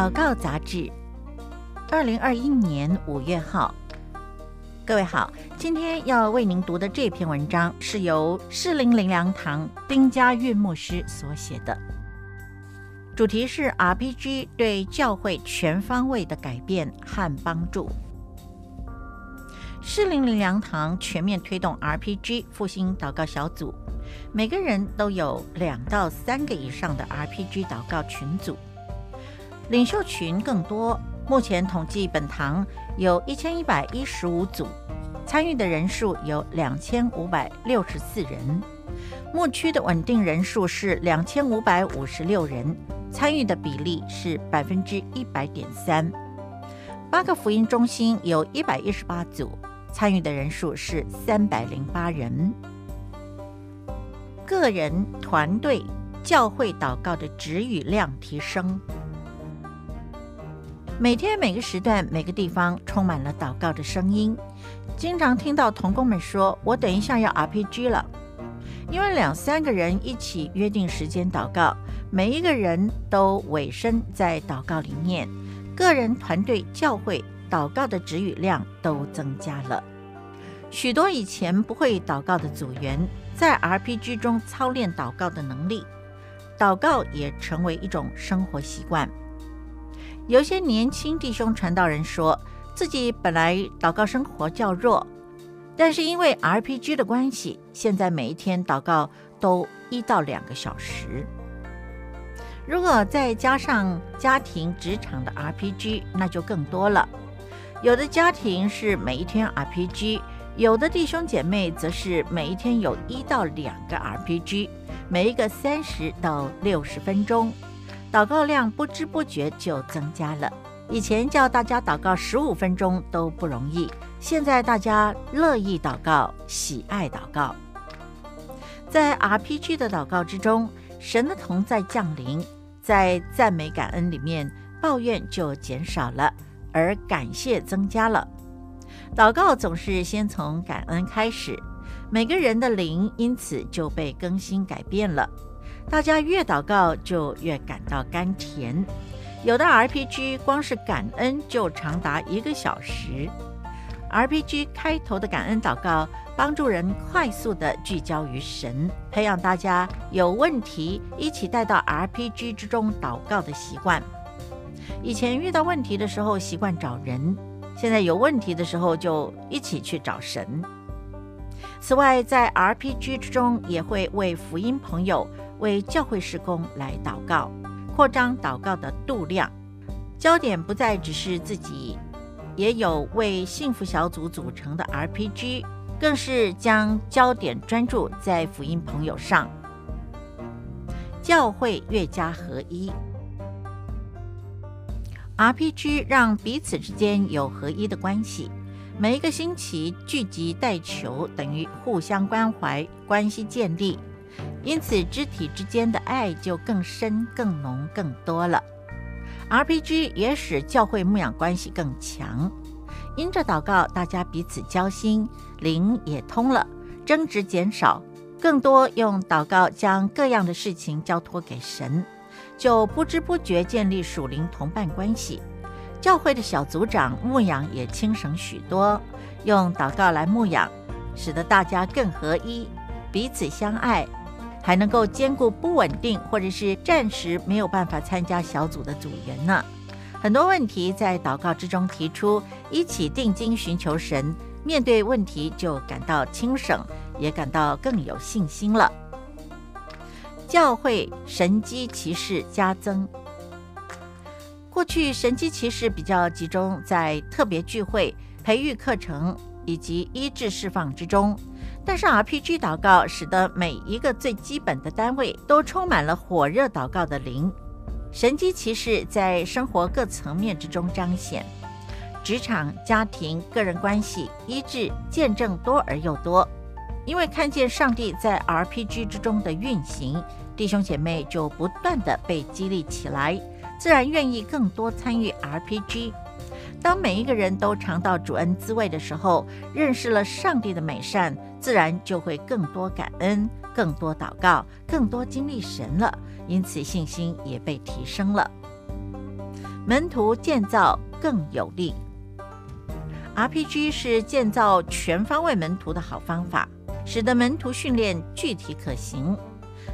祷告杂志，二零二一年五月号。各位好，今天要为您读的这篇文章是由适龄灵粮堂丁家韵牧师所写的，主题是 RPG 对教会全方位的改变和帮助。适龄灵粮堂全面推动 RPG 复兴祷告小组，每个人都有两到三个以上的 RPG 祷告群组，领袖群更多。目前统计，本堂有一千一百一十五组，参与的人数有两千五百六十四人。牧区的稳定人数是两千五百五十六人，参与的比例是百分之一百点三。八个福音中心有一百一十八组，参与的人数是三百零八人。个人、团队、教会祷告的质与量提升。每天每个时段每个地方充满了祷告的声音，经常听到童工们说：“我等一下要 RPG 了。”因为两三个人一起约定时间祷告，每一个人都委身在祷告里面，个人、团队、教会祷告的质与量都增加了。许多以前不会祷告的组员，在 RPG 中操练祷告的能力，祷告也成为一种生活习惯。有些年轻弟兄传道人说自己本来祷告生活较弱，但是因为 RPG 的关系，现在每一天祷告都一到两个小时。如果再加上家庭、职场的 RPG，那就更多了。有的家庭是每一天 RPG，有的弟兄姐妹则是每一天有一到两个 RPG，每一个三十到六十分钟。祷告量不知不觉就增加了。以前叫大家祷告十五分钟都不容易，现在大家乐意祷告，喜爱祷告。在 RPG 的祷告之中，神的同在降临，在赞美感恩里面，抱怨就减少了，而感谢增加了。祷告总是先从感恩开始，每个人的灵因此就被更新改变了。大家越祷告就越感到甘甜，有的 RPG 光是感恩就长达一个小时。RPG 开头的感恩祷告帮助人快速地聚焦于神，培养大家有问题一起带到 RPG 之中祷告的习惯。以前遇到问题的时候习惯找人，现在有问题的时候就一起去找神。此外，在 RPG 之中也会为福音朋友。为教会事工来祷告，扩张祷告的度量，焦点不再只是自己，也有为幸福小组组成的 RPG，更是将焦点专注在福音朋友上，教会越加合一。RPG 让彼此之间有合一的关系，每一个星期聚集带球，等于互相关怀，关系建立。因此，肢体之间的爱就更深、更浓、更多了。RPG 也使教会牧养关系更强。因着祷告，大家彼此交心，灵也通了，争执减少，更多用祷告将各样的事情交托给神，就不知不觉建立属灵同伴关系。教会的小组长牧养也轻省许多，用祷告来牧养，使得大家更合一，彼此相爱。还能够兼顾不稳定或者是暂时没有办法参加小组的组员呢。很多问题在祷告之中提出，一起定睛寻求神，面对问题就感到轻省，也感到更有信心了。教会神迹奇事加增。过去神机骑士比较集中在特别聚会、培育课程以及医治释放之中。但是 RPG 祷告使得每一个最基本的单位都充满了火热祷告的灵，神机骑士在生活各层面之中彰显，职场、家庭、个人关系、医治、见证多而又多。因为看见上帝在 RPG 之中的运行，弟兄姐妹就不断地被激励起来，自然愿意更多参与 RPG。当每一个人都尝到主恩滋味的时候，认识了上帝的美善，自然就会更多感恩、更多祷告、更多经历神了。因此信心也被提升了。门徒建造更有力。RPG 是建造全方位门徒的好方法，使得门徒训练具体可行。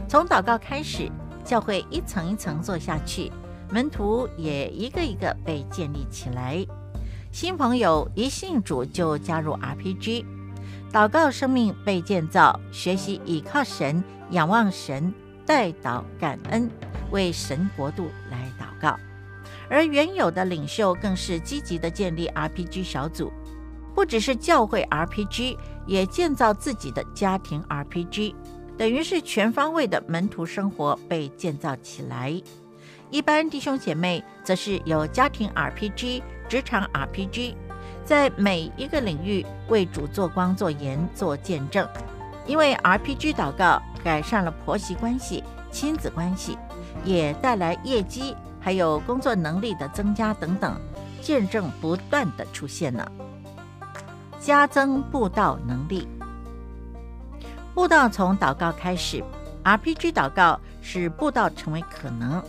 从祷告开始，教会一层一层做下去，门徒也一个一个被建立起来。新朋友一信主就加入 RPG，祷告生命被建造，学习倚靠神、仰望神、代祷感恩，为神国度来祷告。而原有的领袖更是积极地建立 RPG 小组，不只是教会 RPG，也建造自己的家庭 RPG。等于是全方位的门徒生活被建造起来。一般弟兄姐妹则是有家庭 RPG、职场 RPG，在每一个领域为主做光、做盐、做见证。因为 RPG 祷告改善了婆媳关系、亲子关系，也带来业绩还有工作能力的增加等等，见证不断地出现了，加增布道能力。布道从祷告开始，RPG 祷告使布道成为可能。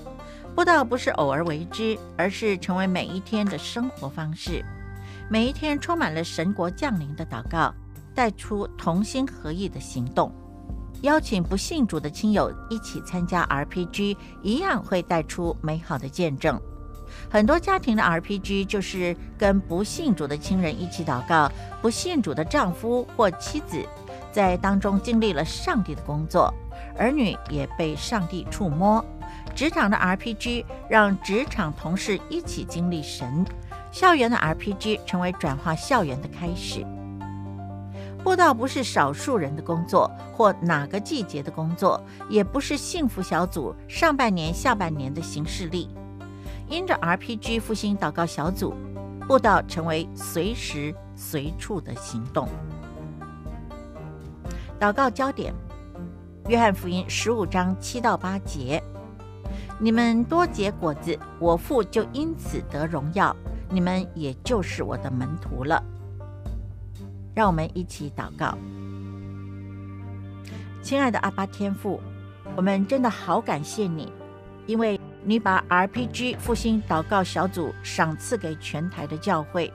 布道不是偶尔为之，而是成为每一天的生活方式。每一天充满了神国降临的祷告，带出同心合意的行动。邀请不信主的亲友一起参加 RPG，一样会带出美好的见证。很多家庭的 RPG 就是跟不信主的亲人一起祷告，不信主的丈夫或妻子。在当中经历了上帝的工作，儿女也被上帝触摸。职场的 RPG 让职场同事一起经历神，校园的 RPG 成为转化校园的开始。布道不是少数人的工作，或哪个季节的工作，也不是幸福小组上半年、下半年的行事历。因着 RPG 复兴祷告小组，布道成为随时随处的行动。祷告焦点：约翰福音十五章七到八节。你们多结果子，我父就因此得荣耀，你们也就是我的门徒了。让我们一起祷告。亲爱的阿巴天父，我们真的好感谢你，因为你把 RPG 复兴祷告小组赏赐给全台的教会，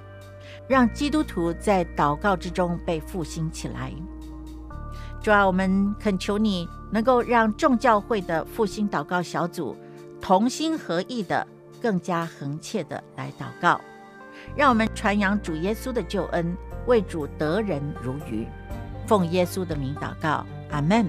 让基督徒在祷告之中被复兴起来。主啊，我们恳求你能够让众教会的复兴祷告小组同心合意的，更加恒切的来祷告，让我们传扬主耶稣的救恩，为主得人如鱼。奉耶稣的名祷告，阿门。